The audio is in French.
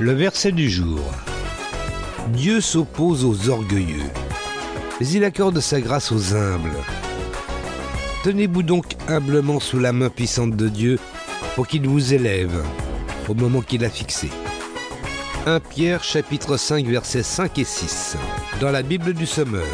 Le verset du jour. Dieu s'oppose aux orgueilleux, mais il accorde sa grâce aux humbles. Tenez-vous donc humblement sous la main puissante de Dieu pour qu'il vous élève au moment qu'il a fixé. 1 Pierre chapitre 5 versets 5 et 6 dans la Bible du Sommeur.